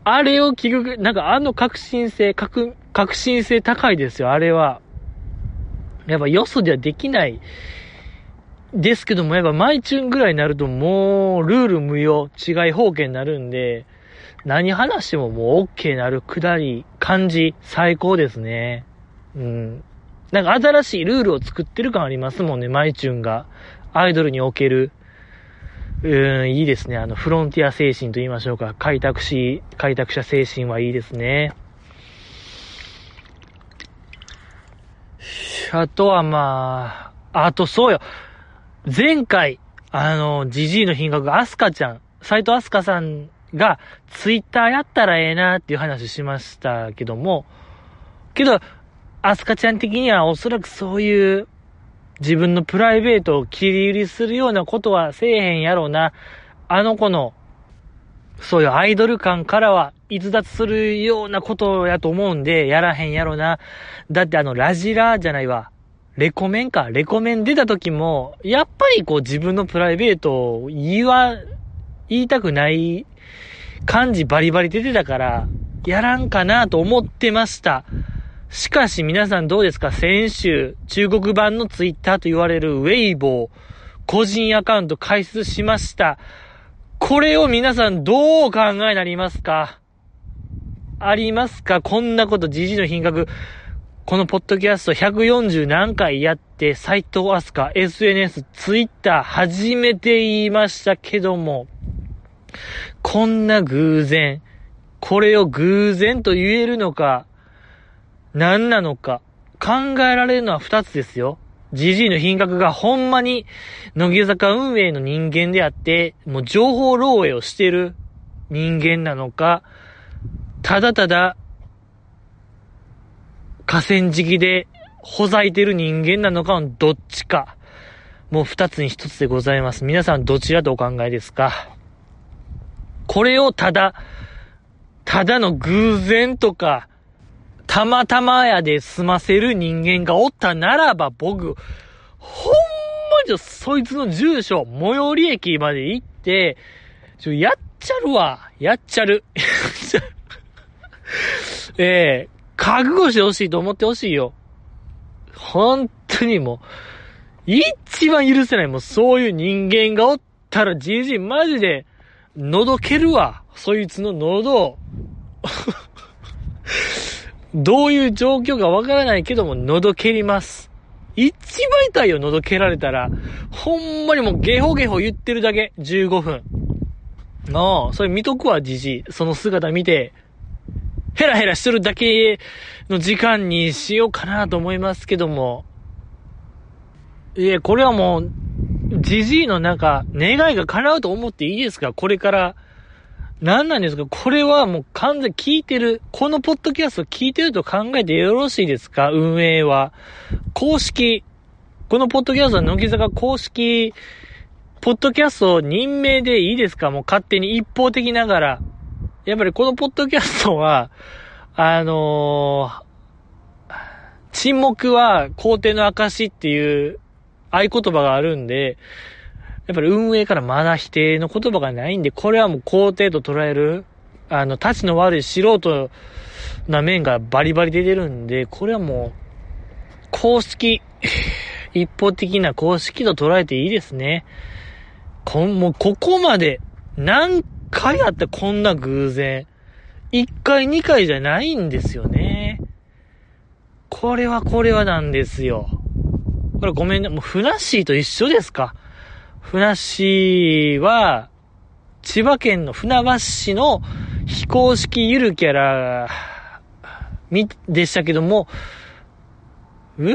あれを聞く、なんかあの革新性、革、革新性高いですよ、あれは。やっぱよそではできない。ですけども、やっぱマイチューンぐらいになるともう、ルール無用、違い方形になるんで、何話してももう OK なるくだり、感じ、最高ですね。うん。なんか新しいルールを作ってる感ありますもんね、マイチューンが。アイドルにおける。うん、いいですね。あの、フロンティア精神と言いましょうか。開拓し、開拓者精神はいいですね。あとはまあ、あとそうよ。前回、あの、ジジイの品格アスカちゃん、斎藤飛鳥さんがツイッターやったらええなっていう話しましたけども、けど、アスカちゃん的にはおそらくそういう自分のプライベートを切り売りするようなことはせえへんやろうな。あの子の、そういうアイドル感からは逸脱するようなことやと思うんで、やらへんやろな。だってあの、ラジラじゃないわ。レコメンか。レコメン出た時も、やっぱりこう自分のプライベートを言わ、言いたくない感じバリバリ出てたから、やらんかなと思ってました。しかし皆さんどうですか？先週、中国版のツイッターと言われるウェイボー、個人アカウント開設しました。これを皆さんどうお考えになりますか？ありますか？こんなこと、じじの品格。このポッドキャスト140何回やって、斎藤飛鳥、SNS、ツイッター、初めて言いましたけども、こんな偶然、これを偶然と言えるのか、何なのか、考えられるのは二つですよ。GG の品格がほんまに、乃木坂運営の人間であって、もう情報漏洩をしてる人間なのか、ただただ、河川敷でほざいてる人間なのかのどっちか。もう二つに一つでございます。皆さんどちらとお考えですか？これをただ、ただの偶然とか、たまたまやで済ませる人間がおったならば僕、ほんまにそいつの住所、最寄り駅まで行って、ちょ、やっちゃるわ。やっちゃる。ええ、覚悟してほしいと思ってほしいよ。本当にもう、一番許せない。もうそういう人間がおったら、じいじマジで、喉蹴るわ。そいつの喉を どういう状況かわからないけども、喉蹴ります。一番痛いよ、喉蹴られたら。ほんまにもうゲホゲホ言ってるだけ。15分。ああ、それ見とくわ、じじいその姿見て、ヘラヘラしてるだけの時間にしようかなと思いますけども。いえ、これはもう、じじいのなんか、願いが叶うと思っていいですか？これから。何なんですか？これはもう完全聞いてる。このポッドキャスト聞いてると考えてよろしいですか？運営は。公式。このポッドキャストは乃木坂公式、ポッドキャスト任命でいいですか？もう勝手に一方的ながら。やっぱりこのポッドキャストは、あのー、沈黙は皇帝の証っていう合言葉があるんで、やっぱり運営からまだ否定の言葉がないんで、これはもう肯定と捉える、あの、立ちの悪い素人な面がバリバリ出てるんで、これはもう、公式、一方的な公式と捉えていいですね。こん、もうここまで、何回あったこんな偶然。一回二回じゃないんですよね。これはこれはなんですよ。これごめんね。もうふなっしーと一緒ですかふなっしーは、千葉県の船橋市の非公式ゆるキャラ、み、でしたけども、う？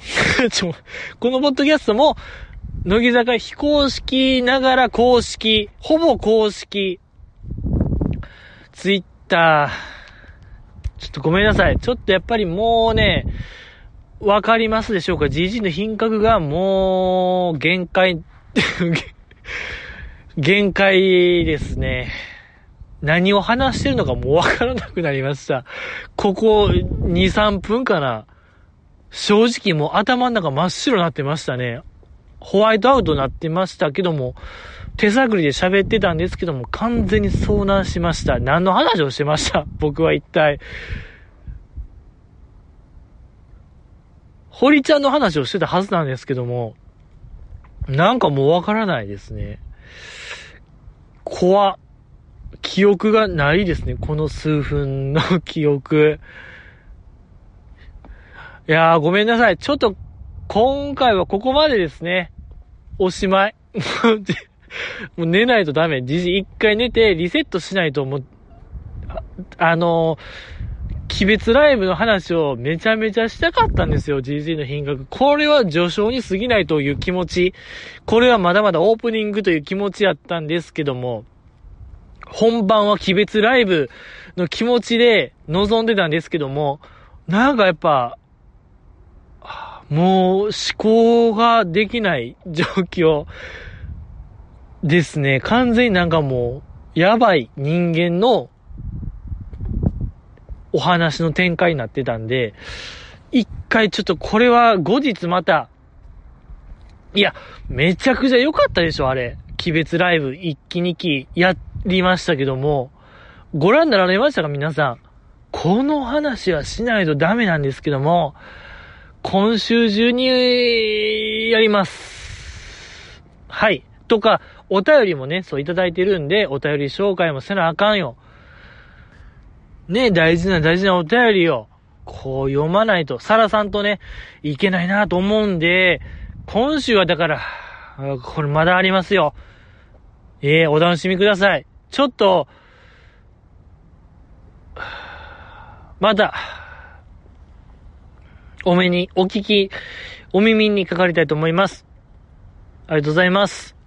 ちょ、このポッドキャストも、乃木坂非公式ながら公式、ほぼ公式、ツイッター、ちょっとごめんなさい。ちょっとやっぱりもうね、わかりますでしょうか ?GG の品格がもう、限界、限界ですね。何を話してるのかもうわからなくなりました。ここ2、3分かな。正直もう頭の中真っ白になってましたね。ホワイトアウトになってましたけども、手探りで喋ってたんですけども、完全に遭難しました。何の話をしてました？僕は一体。堀ちゃんの話をしてたはずなんですけども、なんかもうわからないですね。怖記憶がないですね。この数分の記憶。いやー、ごめんなさい。ちょっと、今回はここまでですね。おしまい。もう寝ないとダメ。じじ、一回寝てリセットしないともう、ああのー鬼別ライブの話をめちゃめちゃしたかったんですよ、GG の品格。これは序章に過ぎないという気持ち。これはまだまだオープニングという気持ちやったんですけども、本番は鬼別ライブの気持ちで臨んでたんですけども、なんかやっぱ、もう思考ができない状況ですね。完全になんかもう、やばい人間のお話の展開になってたんで、一回ちょっとこれは後日また、いや、めちゃくちゃ良かったでしょ、あれ。鬼別ライブ一期二期やりましたけども、ご覧になられましたか、皆さん。この話はしないとダメなんですけども、今週中にやります。はい。とか、お便りもね、そういただいてるんで、お便り紹介もせなあかんよ。ね、大事な大事なお便りを、こう読まないと、サラさんとね、いけないなと思うんで、今週はだから、これまだありますよ。ええー、お楽しみください。ちょっと、また、お目に、お聞き、お耳にかかりたいと思います。ありがとうございます。